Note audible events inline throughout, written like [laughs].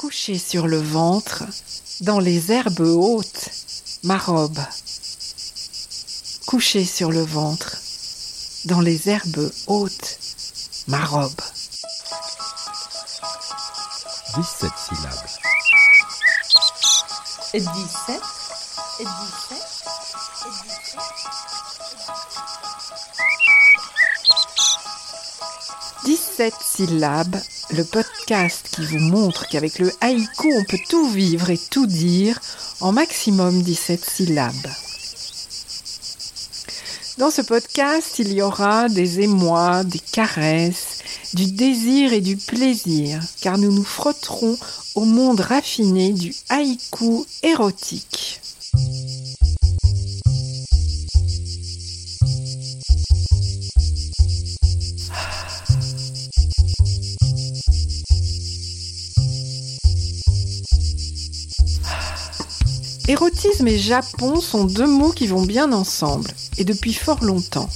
Couché sur le ventre, dans les herbes hautes, ma robe. Couché sur le ventre, dans les herbes hautes, ma robe. 17 syllabes. Et 17 Et 17 17 syllabes, le podcast qui vous montre qu'avec le haïku, on peut tout vivre et tout dire en maximum 17 syllabes. Dans ce podcast, il y aura des émois, des caresses, du désir et du plaisir, car nous nous frotterons au monde raffiné du haïku érotique. Érotisme et Japon sont deux mots qui vont bien ensemble, et depuis fort longtemps.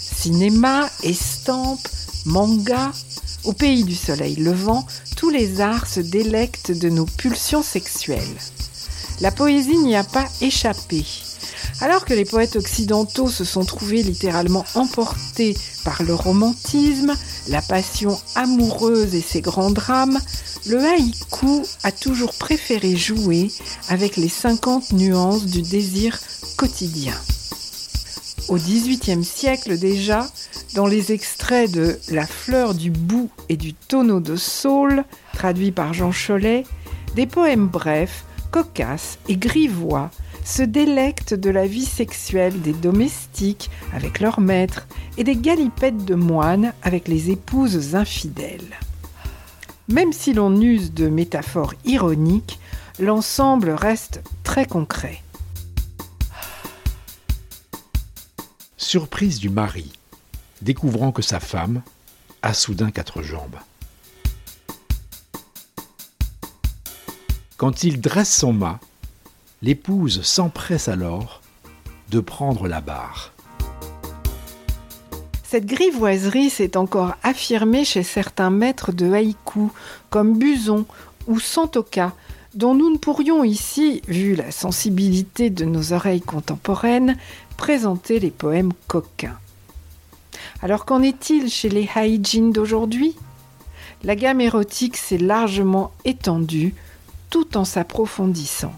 Cinéma, estampe, manga, au pays du soleil levant, tous les arts se délectent de nos pulsions sexuelles. La poésie n'y a pas échappé. Alors que les poètes occidentaux se sont trouvés littéralement emportés par le romantisme, la passion amoureuse et ses grands drames, le haïku a toujours préféré jouer avec les 50 nuances du désir quotidien. Au XVIIIe siècle déjà, dans les extraits de La fleur du bout et du tonneau de saule, traduits par Jean Chollet, des poèmes brefs, cocasses et grivois se délectent de la vie sexuelle des domestiques avec leurs maîtres et des galipettes de moines avec les épouses infidèles. Même si l'on use de métaphores ironiques, l'ensemble reste très concret. Surprise du mari, découvrant que sa femme a soudain quatre jambes. Quand il dresse son mât, l'épouse s'empresse alors de prendre la barre. Cette grivoiserie s'est encore affirmée chez certains maîtres de haïku, comme Buson ou Santoka, dont nous ne pourrions ici, vu la sensibilité de nos oreilles contemporaines, présenter les poèmes coquins. Alors qu'en est-il chez les haïjin d'aujourd'hui? La gamme érotique s'est largement étendue tout en s'approfondissant.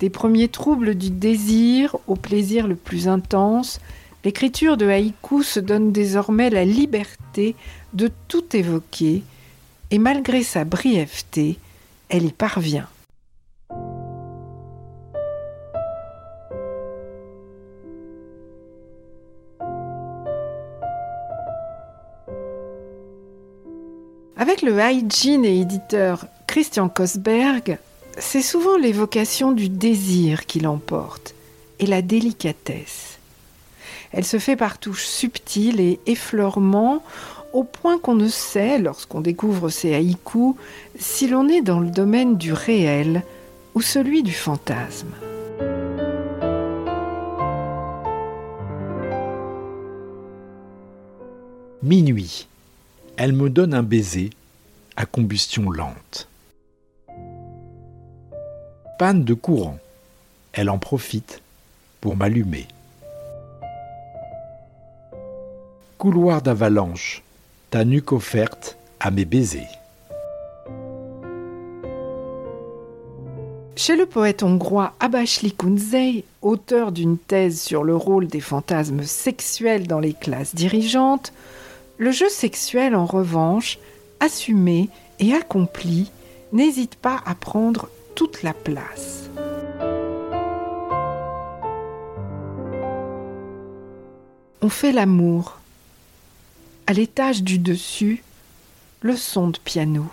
Des premiers troubles du désir au plaisir le plus intense, L'écriture de haïku se donne désormais la liberté de tout évoquer, et malgré sa brièveté, elle y parvient. Avec le haïjin et éditeur Christian Kosberg, c'est souvent l'évocation du désir qui l'emporte et la délicatesse. Elle se fait par touches subtiles et effleurements, au point qu'on ne sait, lorsqu'on découvre ces haïkus, si l'on est dans le domaine du réel ou celui du fantasme. Minuit. Elle me donne un baiser à combustion lente. Panne de courant. Elle en profite pour m'allumer. Couloir d'avalanche, ta nuque offerte à mes baisers. Chez le poète hongrois Abashli Kunzey, auteur d'une thèse sur le rôle des fantasmes sexuels dans les classes dirigeantes, le jeu sexuel, en revanche, assumé et accompli, n'hésite pas à prendre toute la place. On fait l'amour, à l'étage du dessus, le son de piano.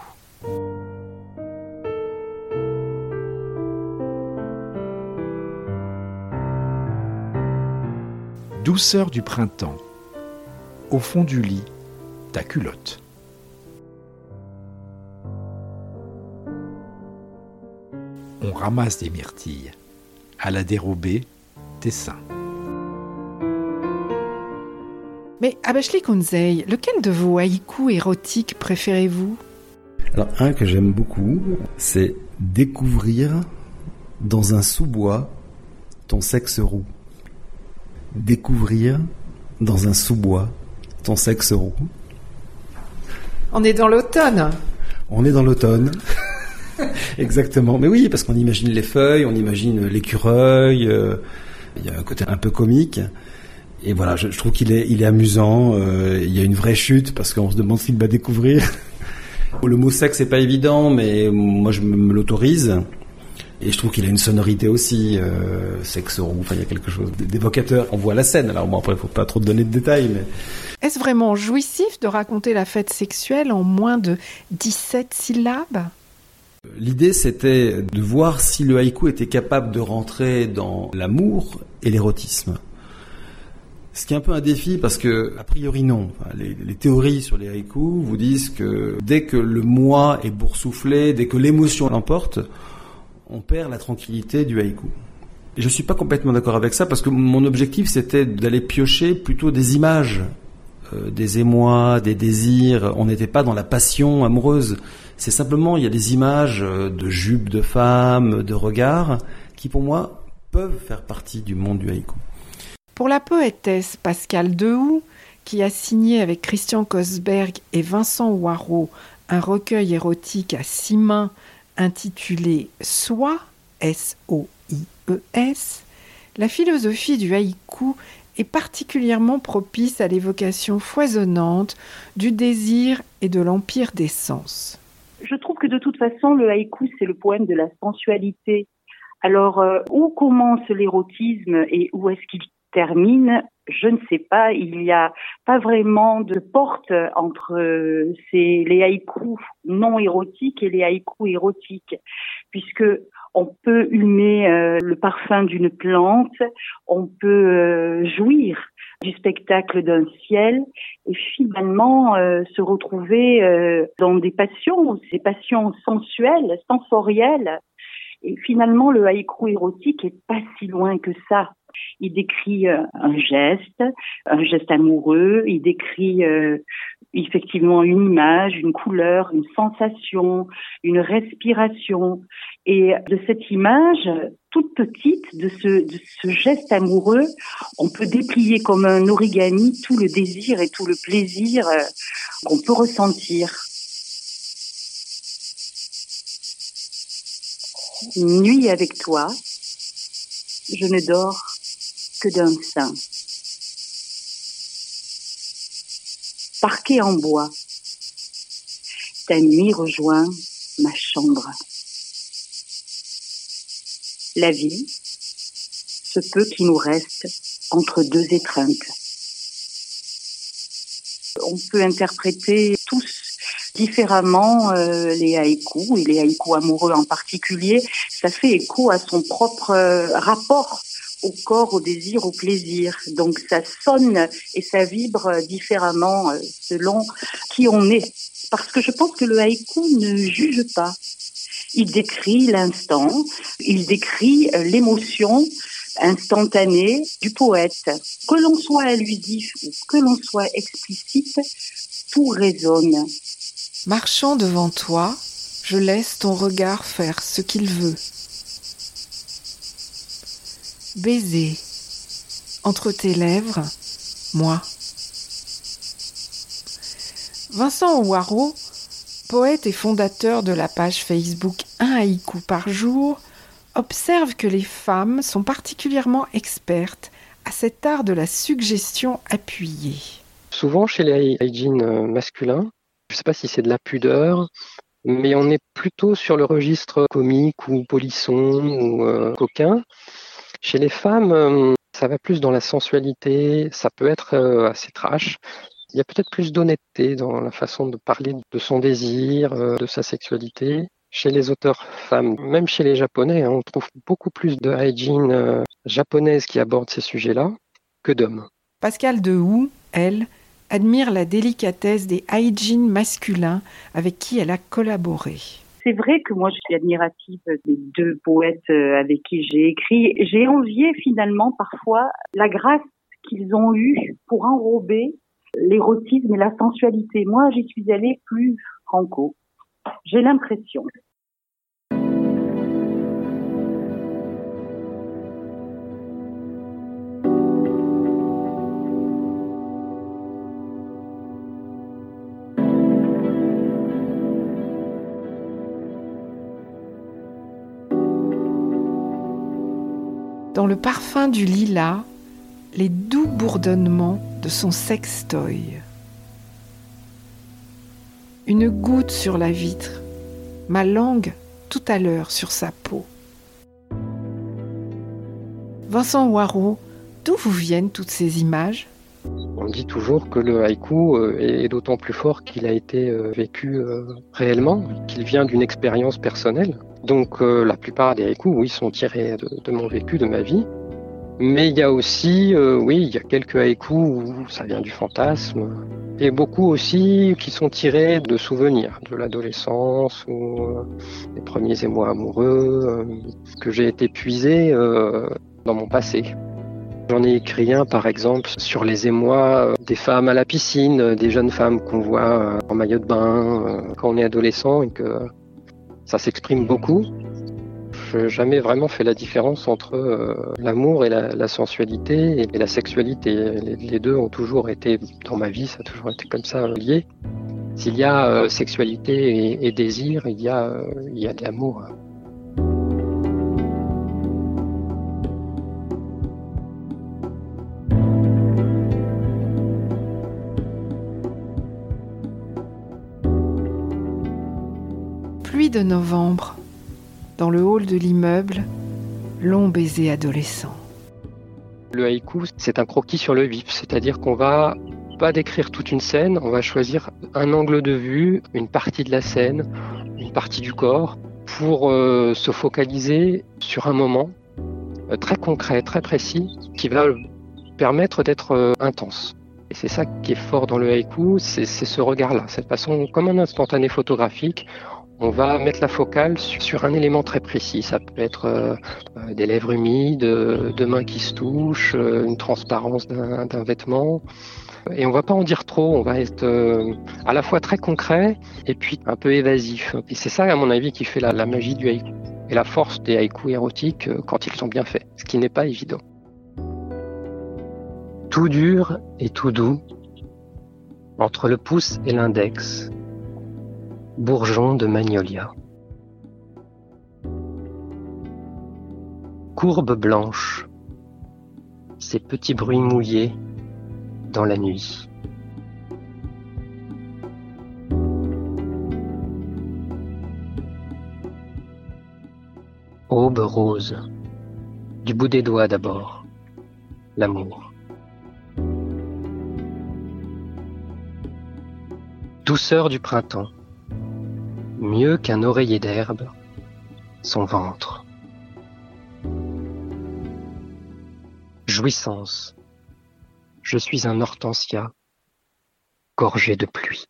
Douceur du printemps. Au fond du lit, ta culotte. On ramasse des myrtilles. À la dérobée, tes seins. Mais Abashli Kunzei, lequel de vos haïkus érotiques préférez-vous? Alors, un que j'aime beaucoup, c'est découvrir dans un sous-bois ton sexe roux. Découvrir dans un sous-bois ton sexe roux. On est dans l'automne. On est dans l'automne. [laughs] Exactement. Mais oui, parce qu'on imagine les feuilles, on imagine l'écureuil. euh, Il y a un côté un peu comique. Et voilà, je, je trouve qu'il est, il est amusant. euh, il y a une vraie chute parce qu'on se demande ce qu'il va découvrir. [laughs] Le mot sexe c'est pas évident, mais moi je me, l'autorise. Et je trouve qu'il a une sonorité aussi, euh, sexe roux. Enfin, il y a quelque chose d'évocateur. On voit la scène. Alors bon, après, faut pas trop donner de détails, mais Est-ce vraiment jouissif de raconter la fête sexuelle en moins de 17 syllabes? L'idée, c'était de voir si le haïku était capable de rentrer dans l'amour et l'érotisme. Ce qui est un peu un défi parce que, a priori, non. Les théories sur les haïkus vous disent que dès que le moi est boursouflé, dès que l'émotion l'emporte, on perd la tranquillité du haïku. Et je suis pas complètement d'accord avec ça parce que mon objectif c'était d'aller piocher plutôt des images, euh, des émois, des désirs. On n'était pas dans la passion amoureuse. C'est simplement il y a des images euh, de jupes de femmes, de regards qui pour moi peuvent faire partie du monde du haïku. Pour la poétesse Pascale Dehoux, qui a signé avec Christian Kosberg et Vincent Waro un recueil érotique à six mains intitulé Soi, S-O-I-E-S, la philosophie du haïku est particulièrement propice à l'évocation foisonnante du désir et de l'empire des sens. Je trouve que de toute façon, le haïku, c'est le poème de la sensualité. Alors, euh, où commence l'érotisme et où est-ce qu'il termine Je ne sais pas. Il n'y a pas vraiment de porte entre euh, ces, les haïkus non érotiques et les haïkus érotiques, puisque on peut humer euh, le parfum d'une plante, on peut euh, jouir du spectacle d'un ciel et finalement euh, se retrouver euh, dans des passions, des passions sensuelles, sensorielles. Et finalement, le haïku érotique est pas si loin que ça. Il décrit euh, un geste, un geste amoureux, il décrit euh, effectivement une image, une couleur, une sensation, une respiration. Et de cette image, toute petite, de ce, geste amoureux, on peut déplier comme un origami tout le désir et tout le plaisir euh, qu'on peut ressentir. Nuit avec toi, je ne dors que d'un sein. Parquet en bois, ta nuit rejoint ma chambre. La vie, ce peu qui nous reste entre deux étreintes. On peut interpréter tous différemment euh, les haïkus et les haïkus amoureux en particulier. Ça fait écho à son propre euh, rapport au corps, au désir, au plaisir. Donc ça sonne et ça vibre différemment euh, selon qui on est. Parce que je pense que le haïku ne juge pas. Il décrit l'instant, il décrit euh, l'émotion instantanée du poète. Que l'on soit allusif ou que l'on soit explicite, tout résonne. Marchant devant toi, je laisse ton regard faire ce qu'il veut. Baiser entre tes lèvres, moi. Vincent Ouaro, poète et fondateur de la page Facebook Un haïku par jour, observe que les femmes sont particulièrement expertes à cet art de la suggestion appuyée. Souvent chez les hygiènes euh, masculins, je ne sais pas si c'est de la pudeur, mais on est plutôt sur le registre comique ou polisson ou euh, coquin. Chez les femmes, euh, ça va plus dans la sensualité, ça peut être euh, assez trash. Il y a peut-être plus d'honnêteté dans la façon de parler de son désir, euh, de sa sexualité. Chez les auteurs femmes, même chez les japonais, hein, on trouve beaucoup plus de hygiene japonaise qui aborde ces sujets-là que d'hommes. Pascal Dehoux, elle, admire la délicatesse des hygiene masculins avec qui elle a collaboré. C'est vrai que moi je suis admirative des deux poètes euh, avec qui j'ai écrit. J'ai envié finalement parfois la grâce qu'ils ont eue pour enrober l'érotisme et la sensualité. Moi j'y suis allée plus franco. J'ai l'impression. Dans le parfum du lilas, les doux bourdonnements de son sextoy. Une goutte sur la vitre, ma langue tout à l'heure sur sa peau. Vincent Waro, d'où vous viennent toutes ces images? On dit toujours que le haïku euh, est d'autant plus fort qu'il a été euh, vécu euh, réellement, qu'il vient d'une expérience personnelle. Donc la plupart des haïkus, oui, sont tirés de, de mon vécu, de ma vie. Mais il y a aussi, euh, oui, il y a quelques haïkus où ça vient du fantasme. Et beaucoup aussi qui sont tirés de souvenirs de l'adolescence ou euh, des premiers émois amoureux euh, que j'ai été puisé dans mon passé. J'en ai écrit un par exemple sur les émois des femmes à la piscine, des jeunes femmes qu'on voit en maillot de bain quand on est adolescent et que ça s'exprime beaucoup n'ai jamais vraiment fait la différence entre euh, l'amour et la, sensualité et, la sexualité. Les, deux ont toujours été dans ma vie, ça a toujours été comme ça lié. S'il y a euh, sexualité et, désir, il y a, euh, il y a de l'amour. Novembre dans le hall de l'immeuble, long baiser adolescent. Le haïku, c'est un croquis sur le vif, c'est-à-dire qu'on va pas décrire toute une scène, on va choisir un angle de vue, une partie de la scène, une partie du corps, pour euh, se focaliser sur un moment euh, très concret, très précis, qui va permettre d'être euh, intense. Et c'est ça qui est fort dans le haïku, c'est ce regard-là, cette façon, comme un instantané photographique, on va mettre la focale sur un élément très précis. Ça peut être euh, euh, des lèvres humides, euh, deux mains qui se touchent, une transparence d'un vêtement. Et on va pas en dire trop, on va être à la fois très concret et puis un peu évasif. Et c'est ça, à mon avis, qui fait la, la, magie du haïku et la force des haïkus érotiques quand ils sont bien faits, ce qui n'est pas évident. Tout dur et tout doux, entre le pouce et l'index, Bourgeon de magnolia. Courbe blanche, ces petits bruits mouillés dans la nuit. Aube rose, du bout des doigts d'abord, l'amour. Douceur du printemps, mieux qu'un oreiller d'herbe, son ventre. Jouissance. Je suis un hortensia, gorgé de pluie.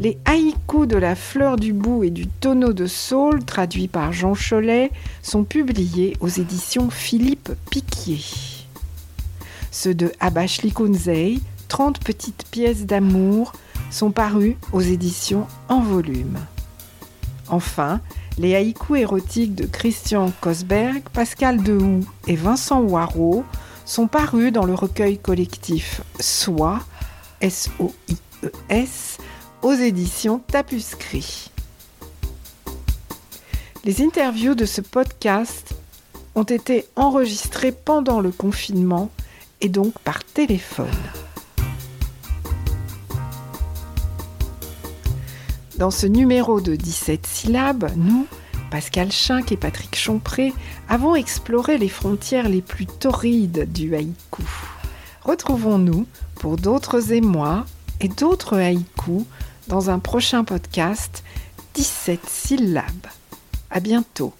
Les haïkus de la fleur du bout et du tonneau de saule, traduits par Jean Cholet, sont publiés aux éditions Philippe Piquier. Ceux de Abashli Kunzei, 30 petites pièces d'amour, sont parus aux éditions En volume. Enfin, les haïkus érotiques de Christian Kosberg, Pascal Dehoux et Vincent Waro sont parus dans le recueil collectif Soi, S-O-I-E-S, aux éditions Tapuscrit. Les interviews de ce podcast ont été enregistrées pendant le confinement et donc par téléphone. Dans ce numéro de 17 syllabes, nous, Pascal Schinck et Patrick Chompré, avons exploré les frontières les plus torrides du haïku. Retrouvons-nous pour d'autres émois et d'autres haïkus dans un prochain podcast 17 syllabes. À bientôt.